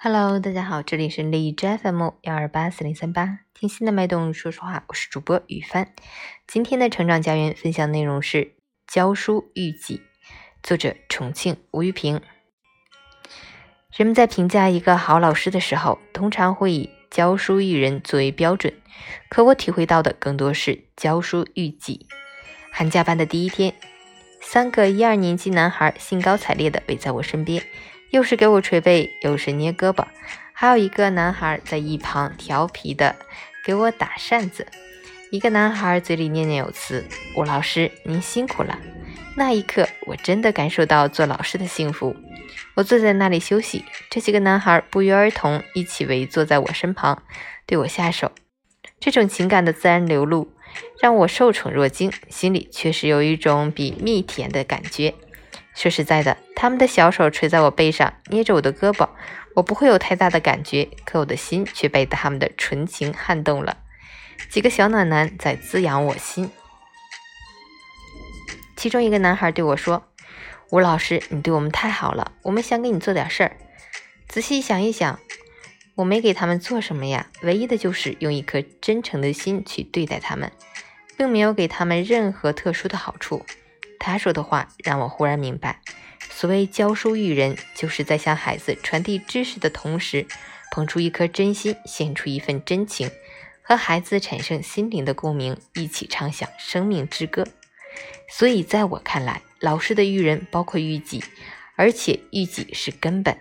Hello，大家好，这里是荔枝 FM 幺二八四零三八，听心的脉动说说话，我是主播雨帆。今天的成长家园分享内容是教书育己，作者重庆吴玉平。人们在评价一个好老师的时候，通常会以教书育人作为标准，可我体会到的更多是教书育己。寒假班的第一天，三个一二年级男孩兴高采烈地围在我身边。又是给我捶背，又是捏胳膊，还有一个男孩在一旁调皮的给我打扇子。一个男孩嘴里念念有词：“吴老师，您辛苦了。”那一刻，我真的感受到做老师的幸福。我坐在那里休息，这几个男孩不约而同一起围坐在我身旁，对我下手。这种情感的自然流露，让我受宠若惊，心里确实有一种比蜜甜的感觉。说实在的，他们的小手垂在我背上，捏着我的胳膊，我不会有太大的感觉，可我的心却被他们的纯情撼动了。几个小暖男在滋养我心。其中一个男孩对我说：“吴老师，你对我们太好了，我们想给你做点事儿。”仔细想一想，我没给他们做什么呀，唯一的就是用一颗真诚的心去对待他们，并没有给他们任何特殊的好处。他说的话让我忽然明白，所谓教书育人，就是在向孩子传递知识的同时，捧出一颗真心，献出一份真情，和孩子产生心灵的共鸣，一起唱响生命之歌。所以，在我看来，老师的育人包括育己，而且育己是根本。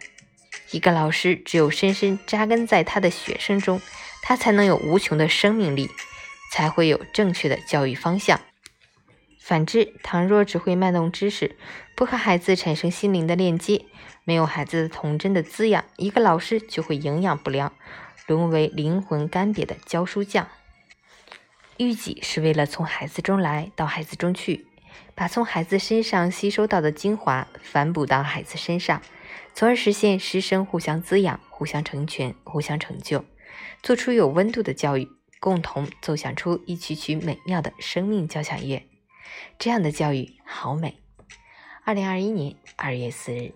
一个老师只有深深扎根在他的学生中，他才能有无穷的生命力，才会有正确的教育方向。反之，倘若只会卖弄知识，不和孩子产生心灵的链接，没有孩子童真的滋养，一个老师就会营养不良，沦为灵魂干瘪的教书匠。育己是为了从孩子中来到孩子中去，把从孩子身上吸收到的精华反哺到孩子身上，从而实现师生互相滋养、互相成全、互相成就，做出有温度的教育，共同奏响出一曲曲美妙的生命交响乐。这样的教育好美。二零二一年二月四日。